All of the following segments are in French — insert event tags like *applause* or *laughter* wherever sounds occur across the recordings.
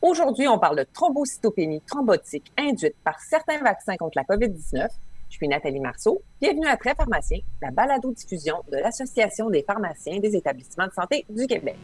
Aujourd'hui, on parle de thrombocytopénie thrombotique induite par certains vaccins contre la COVID-19. Je suis Nathalie Marceau. Bienvenue à Très Pharmacien, la balado-diffusion de l'Association des pharmaciens des établissements de santé du Québec.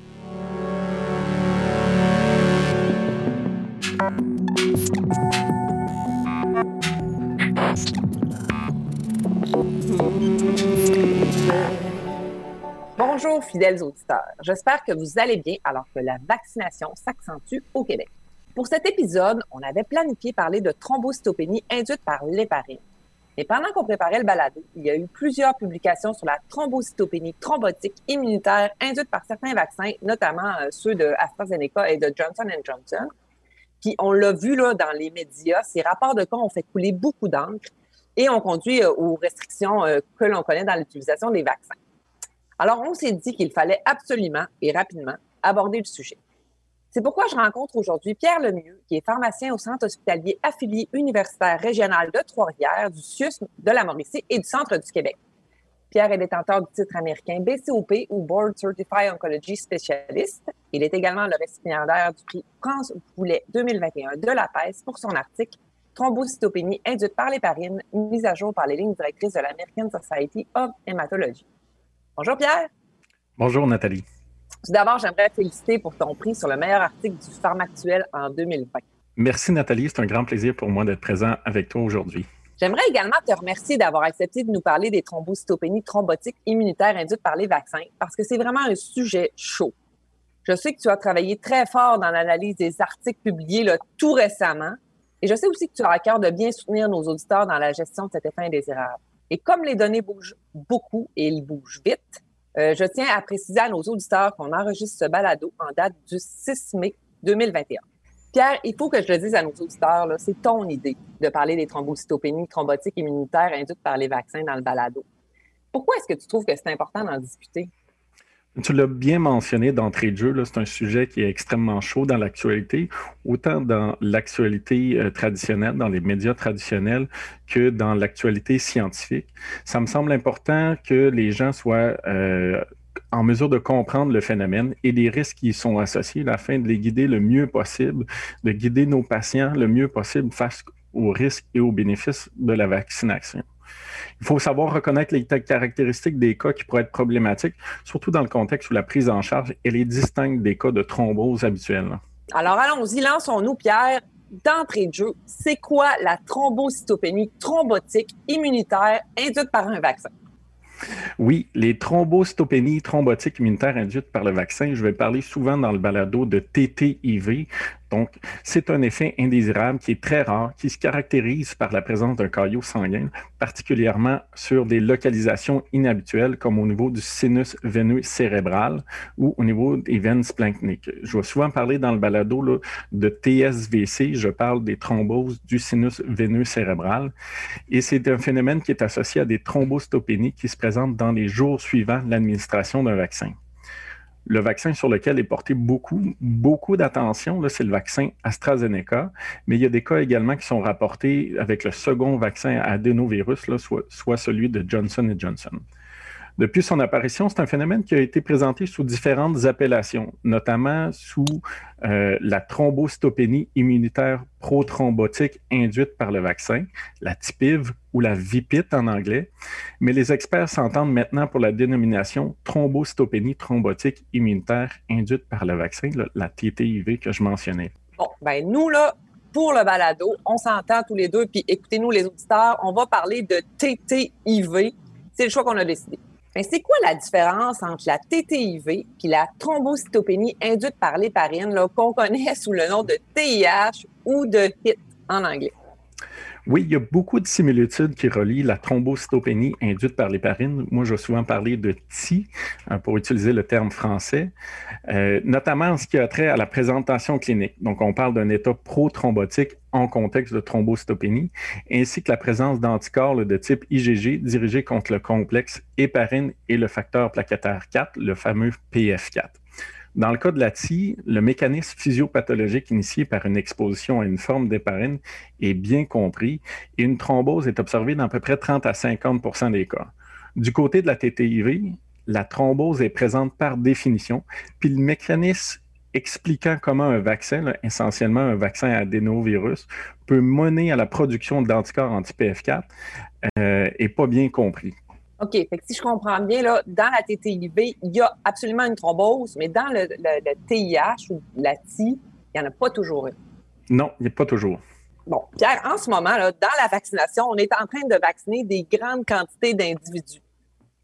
Bonjour fidèles auditeurs, j'espère que vous allez bien alors que la vaccination s'accentue au Québec. Pour cet épisode, on avait planifié parler de thrombocytopénie induite par l'héparine. Mais pendant qu'on préparait le balado, il y a eu plusieurs publications sur la thrombocytopénie thrombotique immunitaire induite par certains vaccins, notamment euh, ceux de AstraZeneca et de Johnson Johnson. Puis on l'a vu là dans les médias, ces rapports de cas ont fait couler beaucoup d'encre et ont conduit euh, aux restrictions euh, que l'on connaît dans l'utilisation des vaccins. Alors, on s'est dit qu'il fallait absolument et rapidement aborder le sujet. C'est pourquoi je rencontre aujourd'hui Pierre Lemieux, qui est pharmacien au Centre hospitalier affilié universitaire régional de Trois-Rivières, du CIUS de la Mauricie et du Centre du Québec. Pierre est détenteur du titre américain BCOP ou Board Certified Oncology Specialist. Il est également le récipiendaire du prix France Boulet 2021 de la PES pour son article Thrombocytopénie induite par l'héparine, mise à jour par les lignes directrices de l'American Society of Hematology. Bonjour Pierre. Bonjour Nathalie. Tout d'abord, j'aimerais te féliciter pour ton prix sur le meilleur article du Pharmactuel en 2020. Merci Nathalie, c'est un grand plaisir pour moi d'être présent avec toi aujourd'hui. J'aimerais également te remercier d'avoir accepté de nous parler des thrombocytopénies thrombotiques immunitaires induites par les vaccins parce que c'est vraiment un sujet chaud. Je sais que tu as travaillé très fort dans l'analyse des articles publiés là, tout récemment et je sais aussi que tu as à cœur de bien soutenir nos auditeurs dans la gestion de cet effet indésirable. Et comme les données bougent beaucoup et ils bougent vite, euh, je tiens à préciser à nos auditeurs qu'on enregistre ce balado en date du 6 mai 2021. Pierre, il faut que je le dise à nos auditeurs, c'est ton idée de parler des thrombocytopénies thrombotiques immunitaires induites par les vaccins dans le balado. Pourquoi est-ce que tu trouves que c'est important d'en discuter? Tu l'as bien mentionné d'entrée de jeu, c'est un sujet qui est extrêmement chaud dans l'actualité, autant dans l'actualité euh, traditionnelle, dans les médias traditionnels, que dans l'actualité scientifique. Ça me semble important que les gens soient euh, en mesure de comprendre le phénomène et les risques qui y sont associés, afin de les guider le mieux possible, de guider nos patients le mieux possible face aux risques et aux bénéfices de la vaccination. Il faut savoir reconnaître les caractéristiques des cas qui pourraient être problématiques, surtout dans le contexte où la prise en charge est distincte des cas de thrombose habituels. Alors allons-y, lançons-nous, Pierre. D'entrée de jeu, c'est quoi la thrombocytopénie thrombotique immunitaire induite par un vaccin? Oui, les thrombocytopénies thrombotiques immunitaires induites par le vaccin, je vais parler souvent dans le balado de TTIV, donc, c'est un effet indésirable qui est très rare, qui se caractérise par la présence d'un caillot sanguin, particulièrement sur des localisations inhabituelles comme au niveau du sinus veineux cérébral ou au niveau des veines splanchniques. Je vais souvent parler dans le balado de TSVC, je parle des thromboses du sinus veineux cérébral et c'est un phénomène qui est associé à des thrombocytopénies qui se présentent dans les jours suivant l'administration d'un vaccin. Le vaccin sur lequel est porté beaucoup, beaucoup d'attention, c'est le vaccin AstraZeneca, mais il y a des cas également qui sont rapportés avec le second vaccin adénovirus, là, soit, soit celui de Johnson Johnson. Depuis son apparition, c'est un phénomène qui a été présenté sous différentes appellations, notamment sous euh, la thrombocytopénie immunitaire prothrombotique induite par le vaccin, la TIPIV ou la VIPIT en anglais. Mais les experts s'entendent maintenant pour la dénomination thrombocytopénie thrombotique immunitaire induite par le vaccin, la TTIV que je mentionnais. Bon, ben nous, là, pour le balado, on s'entend tous les deux, puis écoutez-nous les auditeurs, on va parler de TTIV. C'est le choix qu'on a décidé. Mais c'est quoi la différence entre la TTIV et la thrombocytopénie induite par l'héparine, qu'on connaît sous le nom de TIH ou de HIT en anglais? Oui, il y a beaucoup de similitudes qui relient la thrombocytopénie induite par l'héparine. Moi, je vais souvent parler de TI hein, pour utiliser le terme français, euh, notamment en ce qui a trait à la présentation clinique. Donc, on parle d'un état prothrombotique en contexte de thrombocytopénie, ainsi que la présence d'anticorps de type IgG dirigés contre le complexe héparine et le facteur plaquettaire 4, le fameux PF4. Dans le cas de la TI, le mécanisme physiopathologique initié par une exposition à une forme d'héparine est bien compris et une thrombose est observée dans à peu près 30 à 50% des cas. Du côté de la TTIV, la thrombose est présente par définition, puis le mécanisme expliquant comment un vaccin, essentiellement un vaccin adénovirus, peut mener à la production d'anticorps anti-PF4 n'est pas bien compris. OK. Fait que si je comprends bien, là, dans la TTIV, il y a absolument une thrombose, mais dans le, TIH ou la TI, il n'y en a pas toujours une. Non, il n'y a pas toujours. Bon, Pierre, en ce moment, là, dans la vaccination, on est en train de vacciner des grandes quantités d'individus.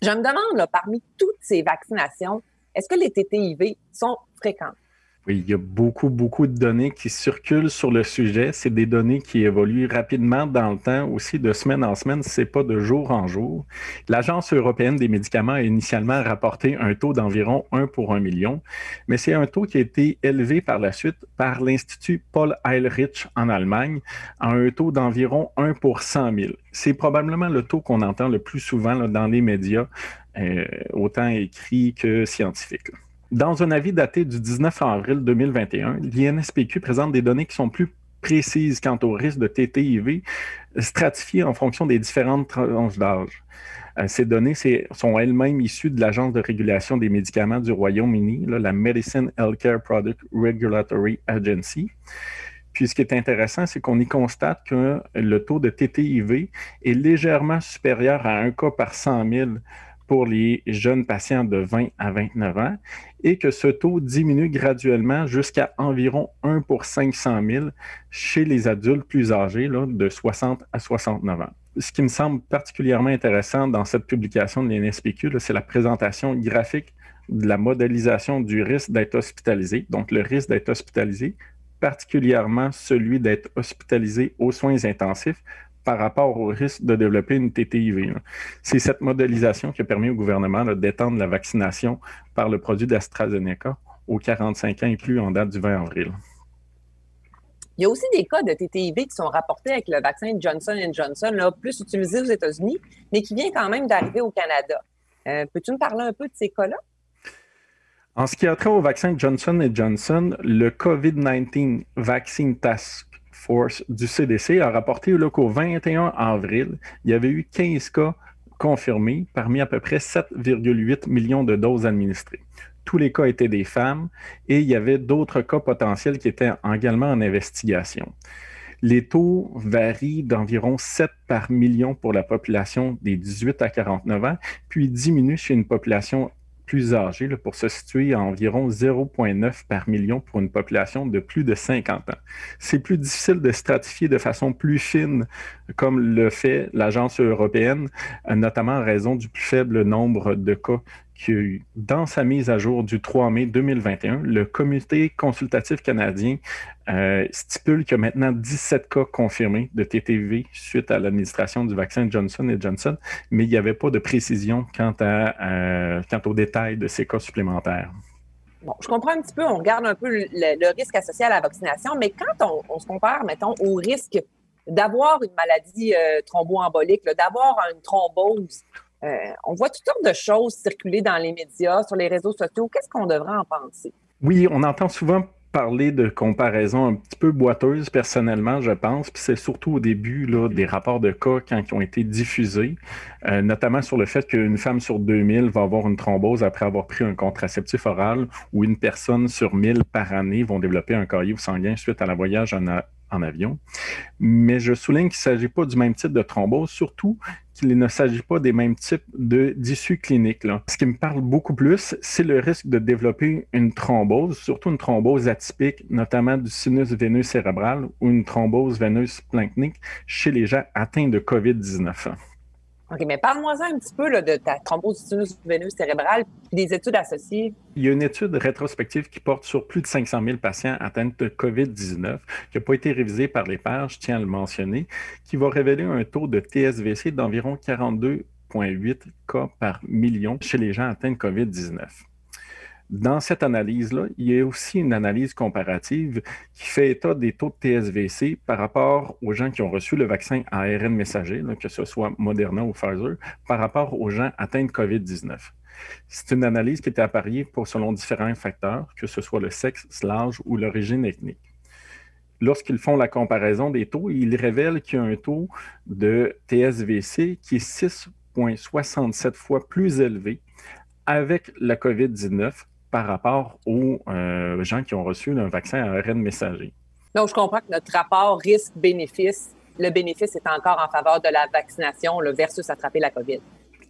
Je me demande, là, parmi toutes ces vaccinations, est-ce que les TTIV sont fréquentes? Oui, il y a beaucoup, beaucoup de données qui circulent sur le sujet. C'est des données qui évoluent rapidement dans le temps, aussi de semaine en semaine, c'est pas de jour en jour. L'Agence européenne des médicaments a initialement rapporté un taux d'environ 1 pour 1 million, mais c'est un taux qui a été élevé par la suite par l'Institut Paul Eilrich en Allemagne à un taux d'environ 1 pour 100 000. C'est probablement le taux qu'on entend le plus souvent dans les médias, euh, autant écrits que scientifiques. Dans un avis daté du 19 avril 2021, l'INSPQ présente des données qui sont plus précises quant au risque de TTIV stratifiées en fonction des différentes tranches d'âge. Euh, ces données sont elles-mêmes issues de l'Agence de régulation des médicaments du Royaume-Uni, la Medicine Healthcare Product Regulatory Agency. Puis ce qui est intéressant, c'est qu'on y constate que le taux de TTIV est légèrement supérieur à un cas par 100 000 pour les jeunes patients de 20 à 29 ans et que ce taux diminue graduellement jusqu'à environ 1 pour 500 000 chez les adultes plus âgés de 60 à 69 ans. Ce qui me semble particulièrement intéressant dans cette publication de l'NSPQ, c'est la présentation graphique de la modélisation du risque d'être hospitalisé. Donc, le risque d'être hospitalisé, particulièrement celui d'être hospitalisé aux soins intensifs, par rapport au risque de développer une TTIV. C'est cette modélisation qui a permis au gouvernement d'étendre la vaccination par le produit d'AstraZeneca aux 45 ans inclus en date du 20 avril. Il y a aussi des cas de TTIV qui sont rapportés avec le vaccin Johnson Johnson, là, plus utilisé aux États-Unis, mais qui vient quand même d'arriver au Canada. Euh, peux-tu me parler un peu de ces cas-là? En ce qui a trait au vaccin Johnson Johnson, le COVID-19 Vaccine Task Force du CDC a rapporté qu'au 21 avril, il y avait eu 15 cas confirmés parmi à peu près 7,8 millions de doses administrées. Tous les cas étaient des femmes et il y avait d'autres cas potentiels qui étaient également en investigation. Les taux varient d'environ 7 par million pour la population des 18 à 49 ans, puis diminuent chez une population plus âgés pour se situer à environ 0,9 par million pour une population de plus de 50 ans. C'est plus difficile de stratifier de façon plus fine, comme le fait l'Agence européenne, notamment en raison du plus faible nombre de cas dans sa mise à jour du 3 mai 2021, le comité consultatif canadien euh, stipule qu'il y a maintenant 17 cas confirmés de TTV suite à l'administration du vaccin Johnson Johnson, mais il n'y avait pas de précision quant, à, euh, quant aux détails de ces cas supplémentaires. Bon, je comprends un petit peu, on regarde un peu le, risque associé à la vaccination, mais quand on, se compare, mettons, au risque d'avoir une maladie euh, thromboembolique, d'avoir une thrombose, euh, on voit toutes sortes de choses circuler dans les médias, sur les réseaux sociaux. Qu'est-ce qu'on devrait en penser? Oui, on entend souvent parler de comparaisons un petit peu boiteuses, personnellement, je pense. Puis c'est surtout au début là, des rapports de cas quand ils ont été diffusés, euh, notamment sur le fait qu'une femme sur 2000 va avoir une thrombose après avoir pris un contraceptif oral ou une personne sur 1000 par année vont développer un caillot sanguin suite à la voyage en, en avion. Mais je souligne qu'il ne s'agit pas du même type de thrombose, surtout qu'il ne s'agit pas des mêmes types d'issues cliniques. Ce qui me parle beaucoup plus, c'est le risque de développer une thrombose, surtout une thrombose atypique, notamment du sinus veineux cérébral ou une thrombose veineuse splanchnique chez les gens atteints de COVID-19. OK, mais parle-moi un petit peu de ta thrombose sinus veineuse cérébrale et des études associées. Il y a une étude rétrospective qui porte sur plus de 500 000 patients atteints de COVID-19, qui n'a pas été révisée par les pairs, je tiens à le mentionner, qui va révéler un taux de TSVC d'environ 42,8 cas par million chez les gens atteints de COVID-19 dans cette analyse-là, il y a aussi une analyse comparative qui fait état des taux de TSVC par rapport aux gens qui ont reçu le vaccin ARN messager, que ce soit Moderna ou Pfizer, par rapport aux gens atteints de COVID-19. C'est une analyse qui était appariée selon différents facteurs, que ce soit le sexe, l'âge ou l'origine ethnique. Lorsqu'ils font la comparaison des taux, ils révèlent qu'il y a un taux de TSVC qui est 6,67 fois plus élevé avec la COVID-19 par rapport aux euh, gens qui ont reçu un vaccin à ARN messager. Donc, je comprends que notre rapport risque-bénéfice, le bénéfice est encore en faveur de la vaccination le versus attraper la COVID.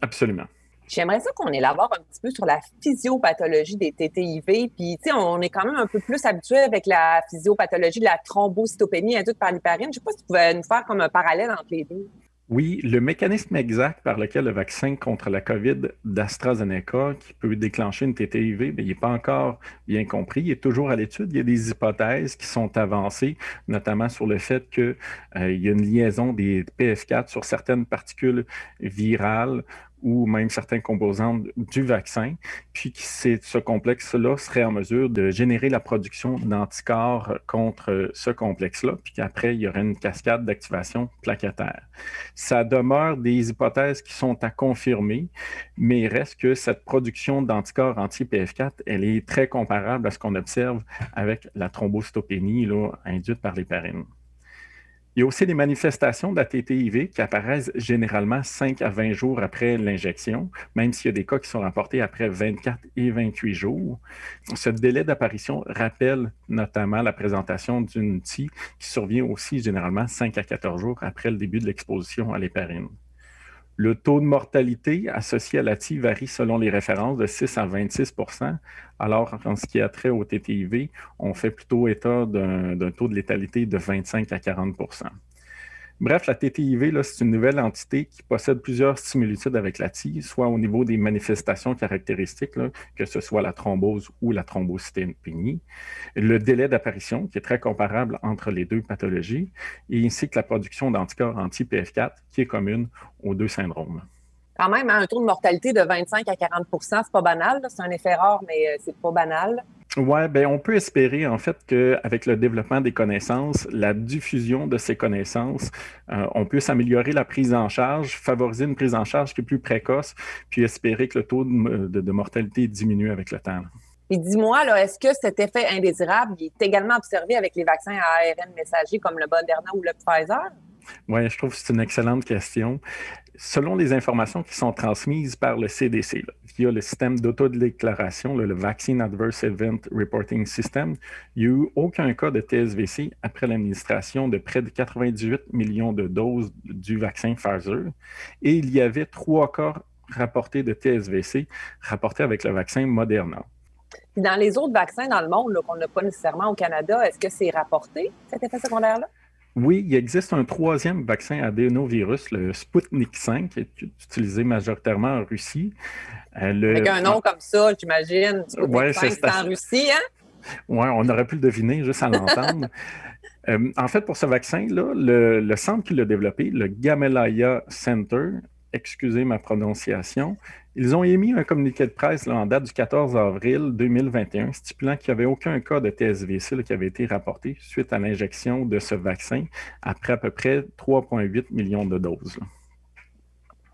Absolument. J'aimerais ça qu'on élabore un petit peu sur la physiopathologie des TTIV. Puis, tu sais, on est quand même un peu plus habitué avec la physiopathologie de la thrombocytopénie induite par l'hyperine. Je ne sais pas si tu pouvais nous faire comme un parallèle entre les deux. Oui, le mécanisme exact par lequel le vaccin contre la COVID d'AstraZeneca, qui peut déclencher une TTIV, ben, il n'est pas encore bien compris. Il est toujours à l'étude. Il y a des hypothèses qui sont avancées, notamment sur le fait qu'il euh, y a une liaison des PF4 sur certaines particules virales ou même certains composants du vaccin, puis que ce complexe-là serait en mesure de générer la production d'anticorps contre ce complexe-là, puis qu'après, il y aurait une cascade d'activation plaquettaire. Ça demeure des hypothèses qui sont à confirmer, mais il reste que cette production d'anticorps anti-PF4, elle est très comparable à ce qu'on observe avec la thrombocytopénie induite par l'héparine. Il y a aussi des manifestations de qui apparaissent généralement 5 à 20 jours après l'injection, même s'il y a des cas qui sont rapportés après 24 et 28 jours. Ce délai d'apparition rappelle notamment la présentation d'une TI qui survient aussi généralement 5 à 14 jours après le début de l'exposition à l'héparine. Le taux de mortalité associé à la TI varie selon les références de 6 à 26% alors en ce qui a trait au TTIV, on fait plutôt état d'un taux de létalité de 25 à 40 Bref, la TTIV, c'est une nouvelle entité qui possède plusieurs similitudes avec la TI, soit au niveau des manifestations caractéristiques, que ce soit la thrombose ou la thrombocytopénie, le délai d'apparition, qui est très comparable entre les deux pathologies, et ainsi que la production d'anticorps anti-PF4, qui est commune aux deux syndromes quand même, hein, un taux de mortalité de 25 à 40 c'est pas banal. C'est un effet rare, mais euh, c'est pas banal. Oui, ben on peut espérer en fait qu'avec le développement des connaissances, la diffusion de ces connaissances, euh, on puisse améliorer la prise en charge, favoriser une prise en charge qui est plus précoce, puis espérer que le taux de, mortalité diminue avec le temps. Et dis-moi, est-ce que cet effet indésirable est également observé avec les vaccins à ARN messager comme le Moderna ou le Pfizer? Oui, je trouve que c'est une excellente question selon les informations qui sont transmises par le CDC, via le système d'autodéclaration, le Vaccine Adverse Event Reporting System, il n'y a eu aucun cas de TSVC après l'administration de près de 98 millions de doses du vaccin Pfizer. Et il y avait trois cas rapportés de TSVC rapportés avec le vaccin Moderna. Dans les autres vaccins dans le monde qu'on n'a pas nécessairement au Canada, est-ce que c'est rapporté, cet effet secondaire-là? Oui, il existe un troisième vaccin adénovirus, le Sputnik 5, qui est utilisé majoritairement en Russie. Euh, Avec un nom comme ça, j'imagine. Oui, c'est en Russie, hein? Oui, on aurait pu le deviner juste à l'entendre. *laughs* Euh, en fait, pour ce vaccin-là, le, le, centre qui l'a développé, le Gamaleya Center, excusez ma prononciation, ils ont émis un communiqué de presse en date du 14 avril 2021 stipulant qu'il n'y avait aucun cas de TSVC qui avait été rapporté suite à l'injection de ce vaccin après à peu près 3,8 millions de doses.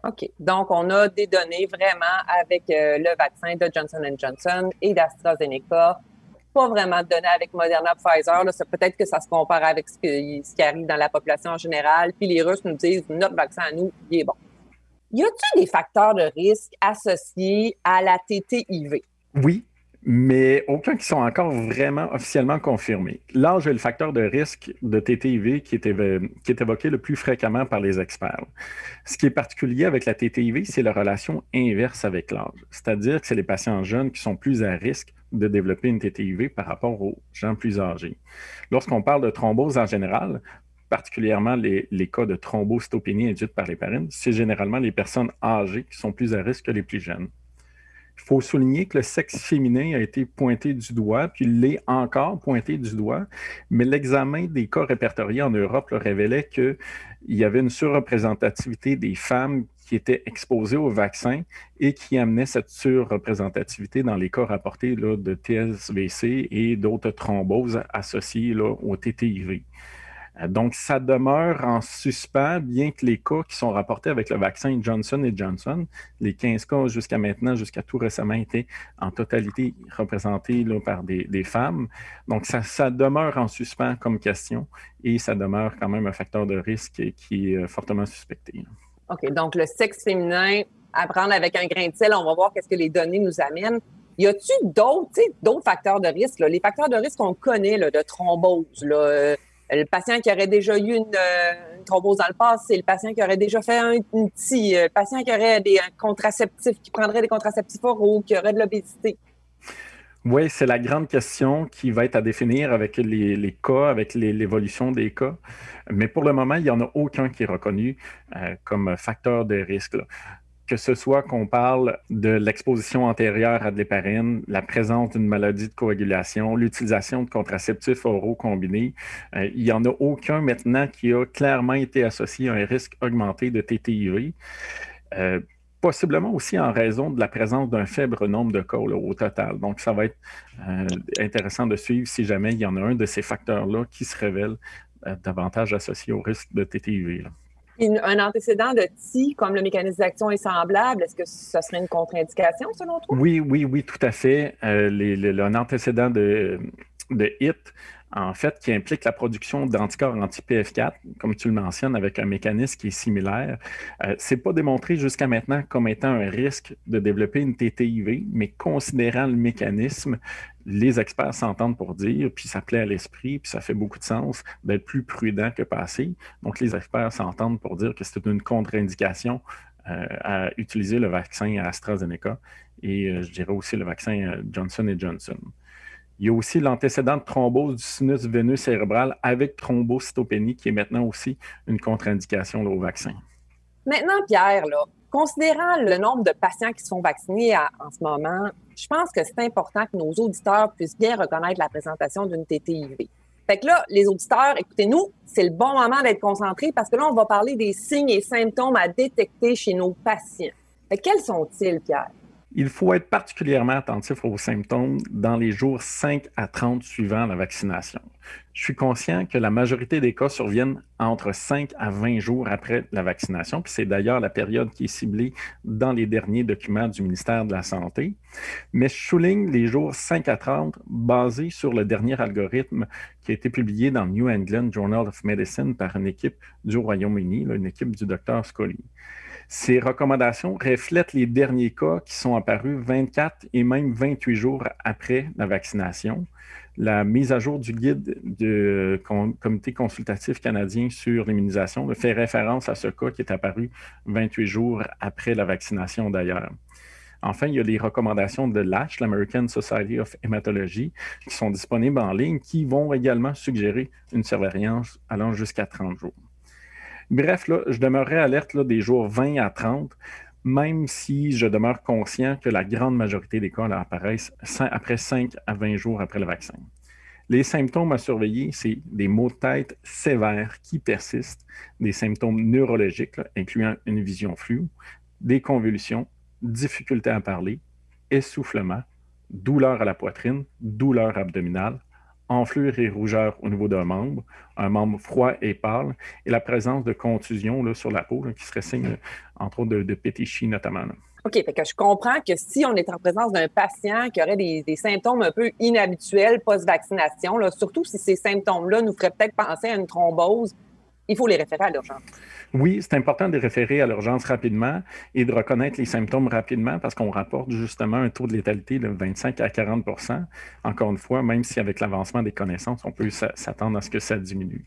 OK. Donc, on a des données vraiment avec euh, le vaccin de Johnson Johnson et d'AstraZeneca. Pas vraiment de données avec Moderna Pfizer. Peut-être que ça se compare avec ce, ce qui arrive dans la population en général. Puis les Russes nous disent notre vaccin à nous, il est bon. Y a-t-il des facteurs de risque associés à la TTIV? Oui, mais aucun qui sont encore vraiment officiellement confirmés. L'âge est le facteur de risque de TTIV qui est, qui est évoqué le plus fréquemment par les experts. Ce qui est particulier avec la TTIV, c'est la relation inverse avec l'âge, c'est-à-dire que c'est les patients jeunes qui sont plus à risque de développer une TTIV par rapport aux gens plus âgés. Lorsqu'on parle de thrombose en général, particulièrement les, cas de thrombocytopénie induite par l'héparine, c'est généralement les personnes âgées qui sont plus à risque que les plus jeunes. Il faut souligner que le sexe féminin a été pointé du doigt, puis l'est encore pointé du doigt, mais l'examen des cas répertoriés en Europe révélait qu'il y avait une surreprésentativité des femmes qui étaient exposées au vaccin et qui amenait cette surreprésentativité dans les cas rapportés de TSVC et d'autres thromboses associées au TTIV. Euh, donc, ça demeure en suspens, bien que les cas qui sont rapportés avec le vaccin Johnson Johnson, les 15 cas jusqu'à maintenant, jusqu'à tout récemment, étaient en totalité représentés par des, femmes. Donc, ça, demeure en suspens comme question et ça demeure quand même un facteur de risque qui est euh, fortement suspecté. OK, donc le sexe féminin, à prendre avec un grain de sel, on va voir qu'est-ce que les données nous amènent. Y a-t-il d'autres facteurs de risque? Les facteurs de risque qu'on connaît là, de thrombose, là, le patient qui aurait déjà eu une, thrombose dans le passé, le patient qui aurait déjà fait un, petit, le patient qui aurait des contraceptifs, qui prendrait des contraceptifs oraux, qui aurait de l'obésité. Oui, c'est la grande question qui va être à définir avec les, cas, avec l'évolution des cas. Mais pour le moment, il n'y en a aucun qui est reconnu euh, comme facteur de risque. Que ce soit qu'on parle de l'exposition antérieure à de l'héparine, la présence d'une maladie de coagulation, l'utilisation de contraceptifs oraux combinés, euh, il n'y en a aucun maintenant qui a clairement été associé à un risque augmenté de TTIV. Euh, possiblement aussi en raison de la présence d'un faible nombre de cas au total. Donc, ça va être euh, intéressant de suivre si jamais il y en a un de ces facteurs-là qui se révèle davantage associé au risque de TTIV. Un antécédent de TI, comme le mécanisme d'action est semblable, est-ce que ce serait une contre-indication selon toi? Oui, oui, oui, tout à fait. Euh, un antécédent de, de HIT en fait, qui implique la production d'anticorps anti-PF4, comme tu le mentionnes, avec un mécanisme qui est similaire. Euh, Ce n'est pas démontré jusqu'à maintenant comme étant un risque de développer une TTIV, mais considérant le mécanisme, les experts s'entendent pour dire, puis ça plaît à l'esprit, puis ça fait beaucoup de sens d'être plus prudent que passé. Donc, les experts s'entendent pour dire que c'est une contre-indication euh, à utiliser le vaccin AstraZeneca et euh, je dirais aussi le vaccin Johnson Johnson. Il y a aussi l'antécédent de thrombose du sinus veineux cérébral avec thrombocytopénie, qui est maintenant aussi une contre-indication au vaccin. Maintenant, Pierre, considérant le nombre de patients qui se font vacciner en ce moment, je pense que c'est important que nos auditeurs puissent bien reconnaître la présentation d'une TTIV. Fait que là, les auditeurs, écoutez-nous, c'est le bon moment d'être concentrés parce que là, on va parler des signes et symptômes à détecter chez nos patients. quels sont-ils, Pierre? Il faut être particulièrement attentif aux symptômes dans les jours 5 à 30 suivant la vaccination. Je suis conscient que la majorité des cas surviennent entre 5 à 20 jours après la vaccination, puis c'est d'ailleurs la période qui est ciblée dans les derniers documents du ministère de la Santé. Mais je souligne les jours 5 à 30 basés sur le dernier algorithme qui a été publié dans le New England Journal of Medicine par une équipe du Royaume-Uni, une équipe du docteur Scully. Ces recommandations reflètent les derniers cas qui sont apparus 24 et même 28 jours après la vaccination. La mise à jour du guide du Comité consultatif canadien sur l'immunisation fait référence à ce cas qui est apparu 28 jours après la vaccination d'ailleurs. Enfin, il y a les recommandations de l'ASH, l'American Society of Hematology, qui sont disponibles en ligne, qui vont également suggérer une surveillance allant jusqu'à 30 jours. Bref, je demeurerai alerte des jours 20 à 30, même si je demeure conscient que la grande majorité des cas apparaissent après 5 à 20 jours après le vaccin. Les symptômes à surveiller, c'est des maux de tête sévères qui persistent, des symptômes neurologiques, incluant une vision floue, des convulsions, difficulté à parler, essoufflement, douleur à la poitrine, douleur abdominale, enflure et rougeur au niveau d'un membre, un membre froid et pâle, et la présence de contusions là, sur la peau, qui serait signe, entre autres, de, de notamment. OK, fait que je comprends que si on est en présence d'un patient qui aurait des, symptômes un peu inhabituels post-vaccination, surtout si ces symptômes-là nous feraient peut-être penser à une thrombose, il faut les référer à l'urgence. Oui, c'est important de référer à l'urgence rapidement et de reconnaître les symptômes rapidement parce qu'on rapporte justement un taux de létalité de 25 à 40% Encore une fois, même si avec l'avancement des connaissances, on peut s'attendre à ce que ça diminue.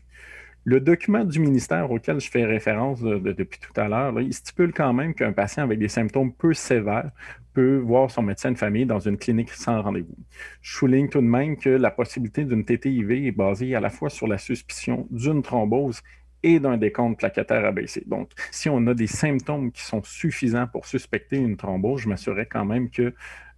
Le document du ministère auquel je fais référence depuis tout à l'heure, il stipule quand même qu'un patient avec des symptômes peu sévères peut voir son médecin de famille dans une clinique sans rendez-vous. Je souligne tout de même que la possibilité d'une TTIV est basée à la fois sur la suspicion d'une thrombose et d'un décompte plaquettaire abaissé. Donc, si on a des symptômes qui sont suffisants pour suspecter une thrombose, je m'assurerai quand même qu'il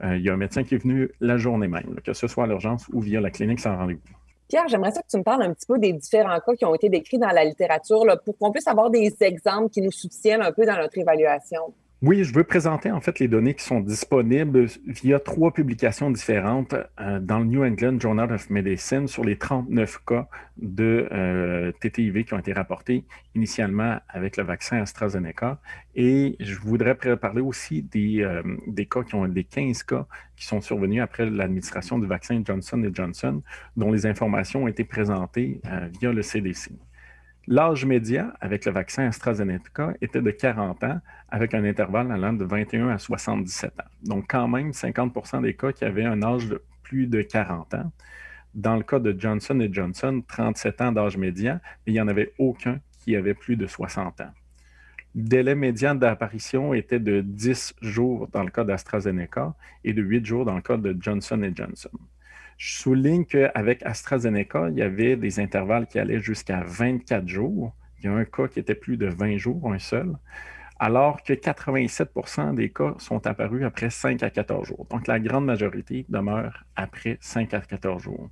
euh, y a un médecin qui est venu la journée même, que ce soit à l'urgence ou via la clinique sans rendez-vous. Pierre, j'aimerais ça que tu me parles un petit peu des différents cas qui ont été décrits dans la littérature pour qu'on puisse avoir des exemples qui nous soutiennent un peu dans notre évaluation. Oui, je veux présenter en fait les données qui sont disponibles via trois publications différentes euh, dans le New England Journal of Medicine sur les 39 cas de euh, TTIV qui ont été rapportés initialement avec le vaccin AstraZeneca. Et je voudrais parler aussi des, euh, des cas qui ont des 15 cas qui sont survenus après l'administration du vaccin Johnson Johnson, dont les informations ont été présentées via le CDC. L'âge médian avec le vaccin AstraZeneca était de 40 ans, avec un intervalle allant de 21 à 77 ans. Donc, quand même, 50% des cas qui avaient un âge de plus de 40 ans. Dans le cas de Johnson Johnson, 37 ans d'âge médian, mais il n'y en avait aucun qui avait plus de 60 ans. Le délai médian d'apparition était de 10 jours dans le cas d'AstraZeneca et de 8 jours dans le cas de Johnson Johnson. Je souligne qu'avec AstraZeneca, il y avait des intervalles qui allaient jusqu'à 24 jours. Il y a un cas qui était plus de 20 jours, un seul, alors que 87% des cas sont apparus après 5 à 14 jours. Donc, la grande majorité demeure après 5 à 14 jours.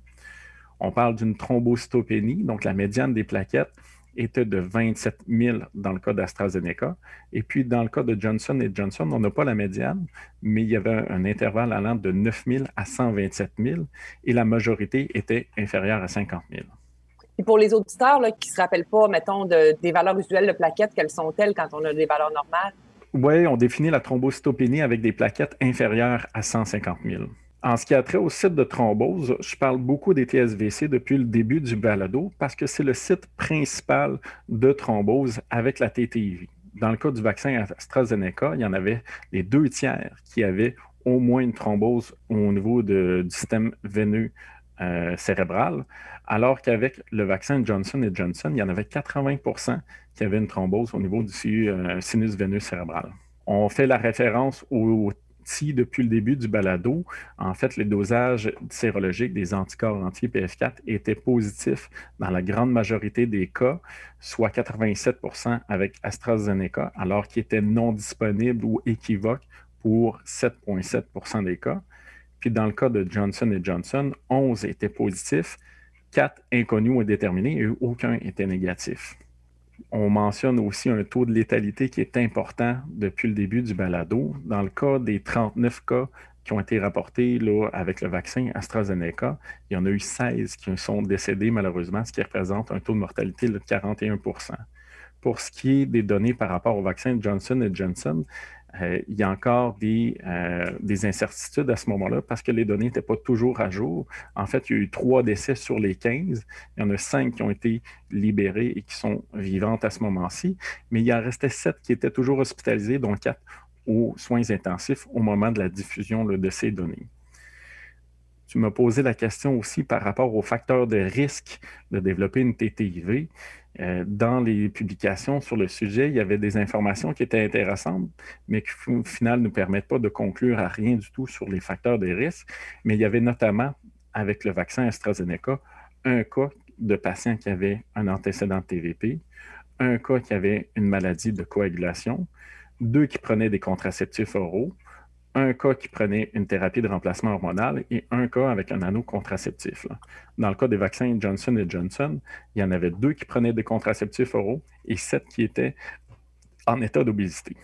On parle d'une thrombocytopénie, donc la médiane des plaquettes était de 27 000 dans le cas d'AstraZeneca. Et puis, dans le cas de Johnson Johnson, on n'a pas la médiane, mais il y avait un intervalle allant de 9 000 à 127 000 et la majorité était inférieure à 50 000. Et pour les auditeurs qui ne se rappellent pas, mettons, des valeurs usuelles de plaquettes, quelles sont-elles quand on a des valeurs normales? Oui, on définit la thrombocytopénie avec des plaquettes inférieures à 150 000. En ce qui a trait au site de thrombose, je parle beaucoup des TSVC depuis le début du balado parce que c'est le site principal de thrombose avec la TTIV. Dans le cas du vaccin AstraZeneca, il y en avait les deux tiers qui avaient au moins une thrombose au niveau du système veineux euh, cérébral, alors qu'avec le vaccin Johnson Johnson, il y en avait 80% qui avaient une thrombose au niveau du euh, sinus veineux cérébral. On fait la référence au si depuis le début du balado, en fait, les dosages sérologiques des anticorps anti-PF4 étaient positifs dans la grande majorité des cas, soit 87% avec AstraZeneca, alors qu'ils étaient non disponibles ou équivoques pour 7,7% des cas. Puis dans le cas de Johnson Johnson, 11 étaient positifs, 4 inconnus ou indéterminés et aucun était négatif on mentionne aussi un taux de létalité qui est important depuis le début du balado. Dans le cas des 39 cas qui ont été rapportés là, avec le vaccin AstraZeneca, il y en a eu 16 qui sont décédés malheureusement, ce qui représente un taux de mortalité de 41% Pour ce qui est des données par rapport au vaccin Johnson Johnson, euh, il y a encore euh, des, incertitudes à ce moment-là parce que les données n'étaient pas toujours à jour. En fait, il y a eu trois décès sur les 15. Il y en a cinq qui ont été libérés et qui sont vivantes à ce moment-ci, mais il en restait sept qui étaient toujours hospitalisés, dont quatre aux soins intensifs au moment de la diffusion de ces données. Tu m'as posé la question aussi par rapport aux facteurs de risque de développer une TTIV. Euh, dans les publications sur le sujet, il y avait des informations qui étaient intéressantes, mais qui au final ne nous permettent pas de conclure à rien du tout sur les facteurs de risque. Mais il y avait notamment, avec le vaccin AstraZeneca, un cas de patient qui avait un antécédent de TVP, un cas qui avait une maladie de coagulation, deux qui prenaient des contraceptifs oraux, un cas qui prenait une thérapie de remplacement hormonal et un cas avec un anneau contraceptif. Dans le cas des vaccins Johnson Johnson, il y en avait deux qui prenaient des contraceptifs oraux et sept qui étaient en état d'obésité.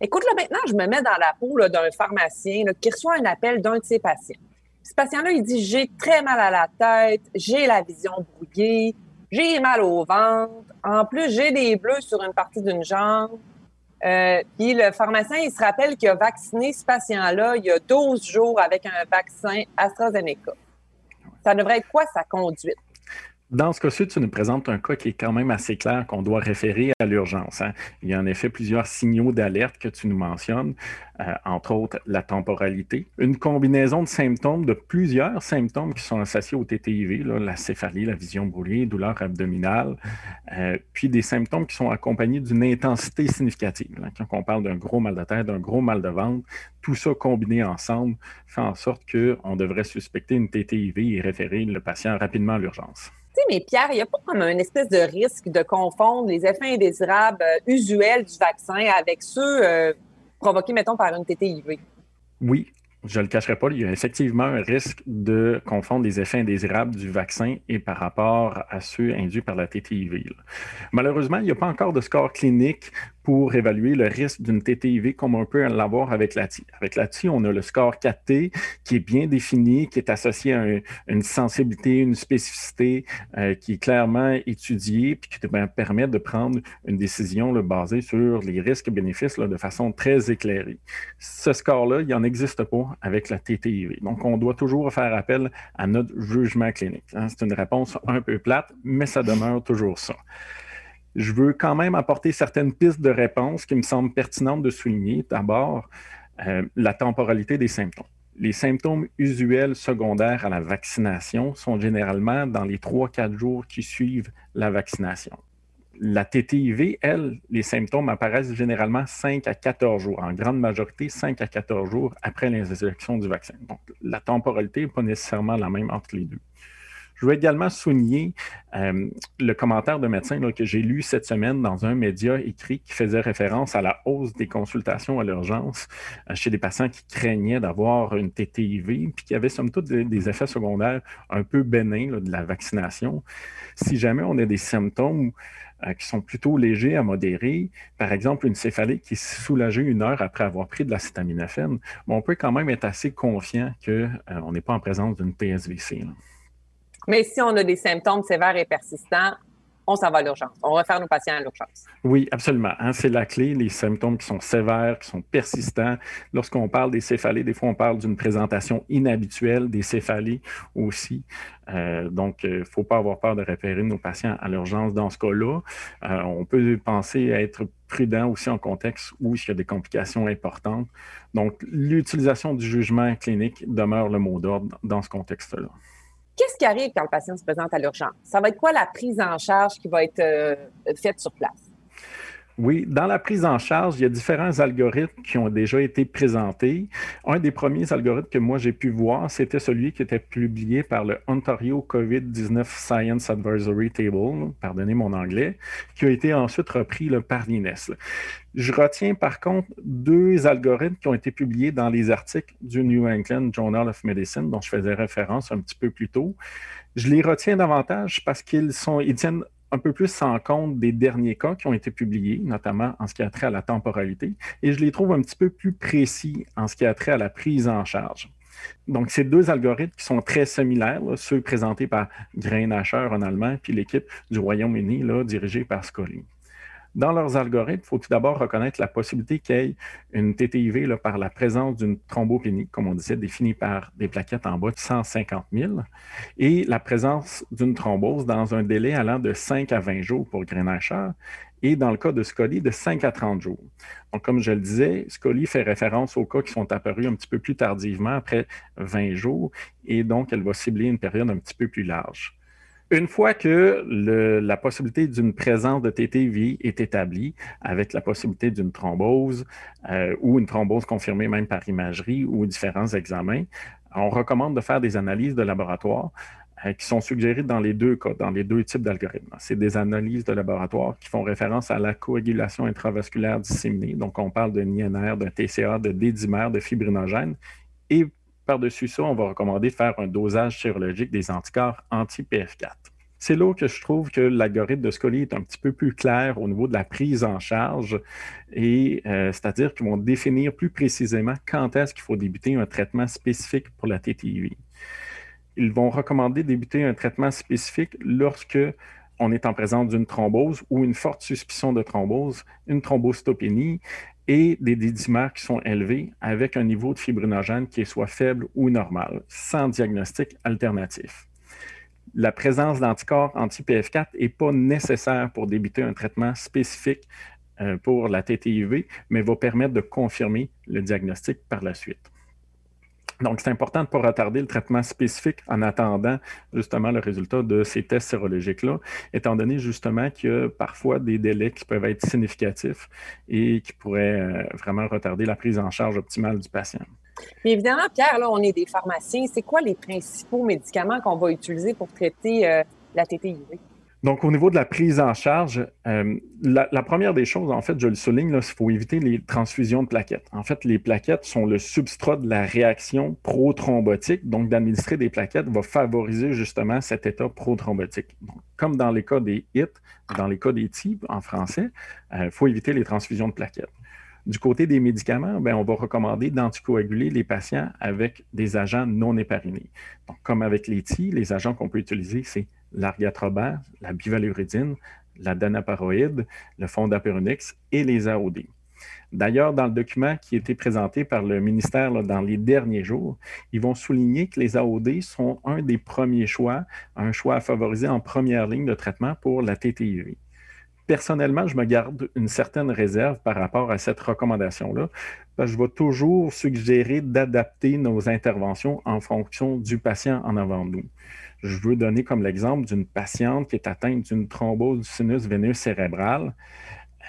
Écoute, là, maintenant, je me mets dans la peau d'un pharmacien qui reçoit un appel d'un de ses patients. Ce patient-là, il dit J'ai très mal à la tête, j'ai la vision brouillée, j'ai mal au ventre, en plus, j'ai des bleus sur une partie d'une jambe. Euh, puis le pharmacien, il se rappelle qu'il a vacciné ce patient-là il y a 12 jours avec un vaccin AstraZeneca. Ça devrait être quoi sa conduite? Dans ce cas-ci, tu nous présentes un cas qui est quand même assez clair qu'on doit référer à l'urgence. Hein. Il y a en effet plusieurs signaux d'alerte que tu nous mentionnes, euh, entre autres la temporalité, une combinaison de symptômes, de plusieurs symptômes qui sont associés au TTIV, la céphalie, la vision brouillée, douleur abdominale, euh, puis des symptômes qui sont accompagnés d'une intensité significative. Hein. Quand on parle d'un gros mal de tête, d'un gros mal de ventre, tout ça combiné ensemble fait en sorte qu'on devrait suspecter une TTIV et référer le patient rapidement à l'urgence. Tu sais, mais Pierre, il n'y a pas comme une espèce de risque de confondre les effets indésirables euh, usuels du vaccin avec ceux euh, provoqués, mettons, par une TTIV? Oui, je ne le cacherai pas, il y a effectivement un risque de confondre les effets indésirables du vaccin et par rapport à ceux induits par la TTIV. Malheureusement, il n'y a pas encore de score clinique pour évaluer le risque d'une TTIV comme on peut l'avoir avec la TI. Avec la TI, on a le score 4T qui est bien défini, qui est associé à une sensibilité, une spécificité euh, qui est clairement étudiée puis qui permet de prendre une décision basée sur les risques et bénéfices de façon très éclairée. Ce score-là, il n'en existe pas avec la TTIV. Donc, on doit toujours faire appel à notre jugement clinique. Hein. C'est une réponse un peu plate, mais ça demeure toujours ça. Je veux quand même apporter certaines pistes de réponse qui me semblent pertinentes de souligner. D'abord, euh, la temporalité des symptômes. Les symptômes usuels secondaires à la vaccination sont généralement dans les 3-4 jours qui suivent la vaccination. La TTIV, elle, les symptômes apparaissent généralement 5 à 14 jours, en grande majorité 5 à 14 jours après l'injection du vaccin. Donc, la temporalité n'est pas nécessairement la même entre les deux. Je veux également souligner euh, le commentaire de médecin que j'ai lu cette semaine dans un média écrit qui faisait référence à la hausse des consultations à l'urgence euh, chez des patients qui craignaient d'avoir une TTIV, puis qui avaient somme toute des, effets secondaires un peu bénins de la vaccination. Si jamais on a des symptômes euh, qui sont plutôt légers à modérés, par exemple une céphalée qui est soulagée une heure après avoir pris de l'acétaminophène, on peut quand même être assez confiant qu'on n'est pas en présence d'une PSVC. Mais si on a des symptômes sévères et persistants, on s'en va à l'urgence. On réfère nos patients à l'urgence. Oui, absolument. Hein, c'est la clé, les symptômes qui sont sévères, qui sont persistants. Lorsqu'on parle des céphalées, des fois, on parle d'une présentation inhabituelle des céphalées aussi. Euh, donc, il euh, ne faut pas avoir peur de référer nos patients à l'urgence dans ce cas-là. Euh, on peut penser à être prudent aussi en contexte où il y a des complications importantes. Donc, l'utilisation du jugement clinique demeure le mot d'ordre dans ce contexte-là. Qu'est-ce qui arrive quand le patient se présente à l'urgence? Ça va être quoi la prise en charge qui va être euh, faite sur place? Oui, dans la prise en charge, il y a différents algorithmes qui ont déjà été présentés. Un des premiers algorithmes que moi j'ai pu voir, c'était celui qui était publié par le Ontario COVID-19 Science Advisory Table, pardonnez mon anglais, qui a été ensuite repris par l'INES. Je retiens par contre deux algorithmes qui ont été publiés dans les articles du New England Journal of Medicine dont je faisais référence un petit peu plus tôt. Je les retiens davantage parce qu'ils sont, ils tiennent un peu plus en compte des derniers cas qui ont été publiés, notamment en ce qui a trait à la temporalité, et je les trouve un petit peu plus précis en ce qui a trait à la prise en charge. Donc, ces deux algorithmes qui sont très similaires, ceux présentés par Greinacher en allemand, puis l'équipe du Royaume-Uni, dirigée par Scully. Dans leurs algorithmes, il faut tout d'abord reconnaître la possibilité qu'il y ait une TTIV par la présence d'une thrombopénie, comme on disait, définie par des plaquettes en bas de 150 000, et la présence d'une thrombose dans un délai allant de 5 à 20 jours pour Grenacher, et dans le cas de Scully, de 5 à 30 jours. Donc, comme je le disais, Scully fait référence aux cas qui sont apparus un petit peu plus tardivement, après 20 jours, et donc elle va cibler une période un petit peu plus large. Une fois que la possibilité d'une présence de TTV est établie, avec la possibilité d'une thrombose euh, ou une thrombose confirmée même par imagerie ou différents examens, on recommande de faire des analyses de laboratoire euh, qui sont suggérées dans les deux cas, dans les deux types d'algorithmes. C'est des analyses de laboratoire qui font référence à la coagulation intravasculaire disséminée. Donc, on parle de NINR, de TCA, de dédimère, de fibrinogène et par-dessus ça, on va recommander de faire un dosage sérologique des anticorps anti-PF4. C'est là que je trouve que l'algorithme de Scully est un petit peu plus clair au niveau de la prise en charge, et euh, c'est-à-dire qu'ils vont définir plus précisément quand est-ce qu'il faut débuter un traitement spécifique pour la TTV. Ils vont recommander de débuter un traitement spécifique lorsque on est en présence d'une thrombose ou une forte suspicion de thrombose, une thrombostopénie et des dédimères qui sont élevés avec un niveau de fibrinogène qui est soit faible ou normal, sans diagnostic alternatif. La présence d'anticorps anti-PF4 n'est pas nécessaire pour débuter un traitement spécifique euh, pour la TTIV, mais va permettre de confirmer le diagnostic par la suite. Donc, c'est important de ne pas retarder le traitement spécifique en attendant justement le résultat de ces tests sérologiques-là, étant donné justement qu'il y a parfois des délais qui peuvent être significatifs et qui pourraient euh, vraiment retarder la prise en charge optimale du patient. Évidemment, Pierre, là, on est des pharmaciens. C'est quoi les principaux médicaments qu'on va utiliser pour traiter euh, la TTIV? Donc, au niveau de la prise en charge, euh, la, première des choses, en fait, je le souligne, il faut éviter les transfusions de plaquettes. En fait, les plaquettes sont le substrat de la réaction prothrombotique. Donc, d'administrer des plaquettes va favoriser justement cet état prothrombotique. comme dans les cas des HIT, dans les cas des TI en français, il euh, faut éviter les transfusions de plaquettes. Du côté des médicaments, ben, on va recommander d'anticoaguler les patients avec des agents non éparinés. Comme avec les TI, les agents qu'on peut utiliser, c'est l'argatrobin, la bivaluridine, la danaparoïde, le fondaparinux et les AOD. D'ailleurs, dans le document qui a été présenté par le ministère dans les derniers jours, ils vont souligner que les AOD sont un des premiers choix, un choix à favoriser en première ligne de traitement pour la TTIV. Personnellement, je me garde une certaine réserve par rapport à cette recommandation-là. Je vais toujours suggérer d'adapter nos interventions en fonction du patient en avant de nous. Je veux donner comme l'exemple d'une patiente qui est atteinte d'une thrombose du sinus veineux cérébral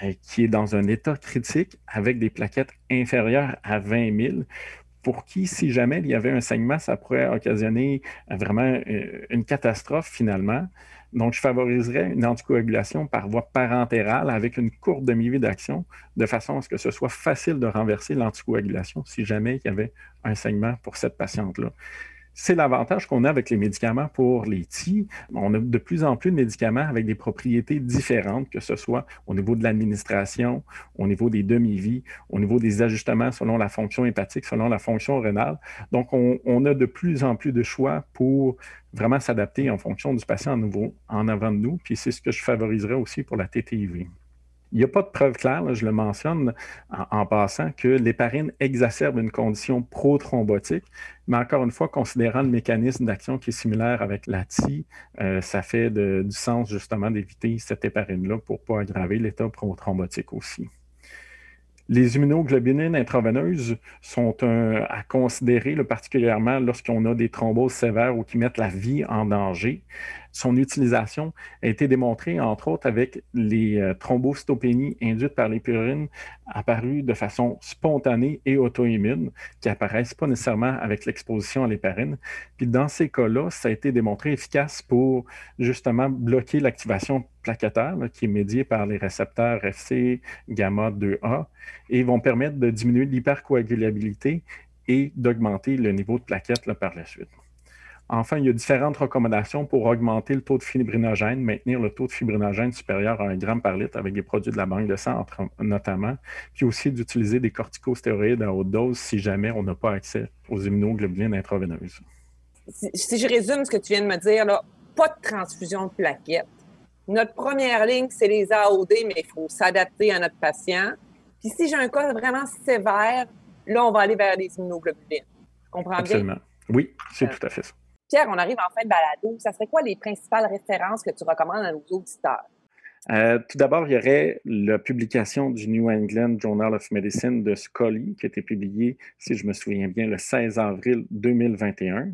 euh, qui est dans un état critique avec des plaquettes inférieures à 20 000 pour qui, si jamais il y avait un saignement, ça pourrait occasionner vraiment euh, une catastrophe finalement. Donc, je favoriserais une anticoagulation par voie parentérale avec une courte demi-vie d'action, de façon à ce que ce soit facile de renverser l'anticoagulation si jamais il y avait un saignement pour cette patiente-là. C'est l'avantage qu'on a avec les médicaments pour les TI. On a de plus en plus de médicaments avec des propriétés différentes, que ce soit au niveau de l'administration, au niveau des demi-vies, au niveau des ajustements selon la fonction hépatique, selon la fonction rénale. Donc, on, a de plus en plus de choix pour vraiment s'adapter en fonction du patient en, nouveau, en avant de nous. Puis c'est ce que je favoriserais aussi pour la TTIV. Il n'y a pas de preuve claire, je le mentionne en, passant, que l'héparine exacerbe une condition prothrombotique, mais encore une fois, considérant le mécanisme d'action qui est similaire avec la TI, euh, ça fait du sens justement d'éviter cette héparine-là pour ne pas aggraver l'état prothrombotique aussi. Les immunoglobulines intraveineuses sont à considérer, particulièrement lorsqu'on a des thromboses sévères ou qui mettent la vie en danger. Son utilisation a été démontrée, entre autres, avec les euh, thrombocytopénies induites par l'épurine apparues de façon spontanée et auto-immune, qui apparaissent pas nécessairement avec l'exposition à l'héparine. Puis dans ces cas-là, ça a été démontré efficace pour justement bloquer l'activation plaquettaire, qui est médiée par les récepteurs FC gamma 2A, et vont permettre de diminuer l'hypercoagulabilité et d'augmenter le niveau de plaquettes par la suite. Enfin, il y a différentes recommandations pour augmenter le taux de fibrinogène, maintenir le taux de fibrinogène supérieur à 1 g par litre avec des produits de la banque de sang notamment, puis aussi d'utiliser des corticostéroïdes à haute dose si jamais on n'a pas accès aux immunoglobulines intraveineuses. Si, je résume ce que tu viens de me dire, là, pas de transfusion de plaquettes. Notre première ligne, c'est les AOD, mais il faut s'adapter à notre patient. Puis si j'ai un cas vraiment sévère, là, on va aller vers les immunoglobulines. Tu comprends Absolument. Oui, c'est tout à fait ça. Pierre, on arrive en fin de balado. Ça serait quoi les principales références que tu recommandes à nos auditeurs? Euh, tout d'abord, il y aurait la publication du New England Journal of Medicine de Scully, qui a été publiée, si je me souviens bien, le 16 avril 2021.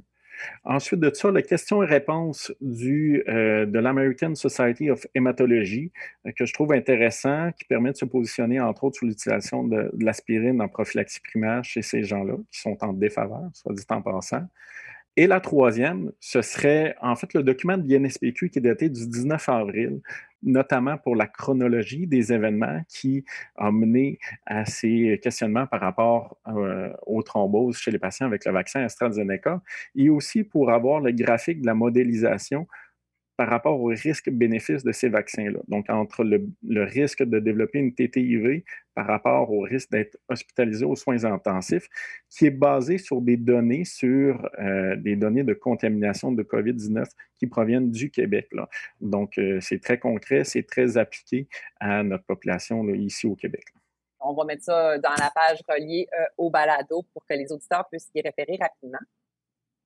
Ensuite de ça, la question et réponse du, euh, de l'American Society of Hematology, euh, que je trouve intéressant, qui permet de se positionner, entre autres, sur l'utilisation de, de l'aspirine en prophylaxie primaire chez ces gens-là, qui sont en défaveur, soit dit en passant. Et la troisième, ce serait en fait le document de l'INSPQ qui est daté du 19 avril, notamment pour la chronologie des événements qui ont mené à ces questionnements par rapport euh, aux thromboses chez les patients avec le vaccin AstraZeneca, et aussi pour avoir le graphique de la modélisation par rapport au risque-bénéfice de ces vaccins-là. Donc, entre le, risque de développer une TTIV par rapport au risque d'être hospitalisé aux soins intensifs, qui est basé sur des données sur euh, des données de contamination de COVID-19 qui proviennent du Québec. Là. Donc, euh, c'est très concret, c'est très appliqué à notre population ici au Québec. On va mettre ça dans la page reliée euh, au balado pour que les auditeurs puissent y référer rapidement.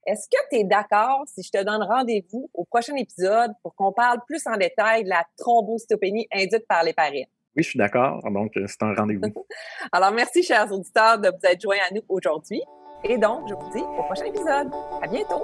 Est-ce que tu es d'accord si je te donne rendez-vous au prochain épisode pour qu'on parle plus en détail de la thrombocytopénie induite par l'héparine? Oui, je suis d'accord. Donc, euh, c'est un rendez-vous. *laughs* Alors, merci, chers auditeurs, de vous être joints à nous aujourd'hui. Et donc, je vous dis au prochain épisode. À bientôt.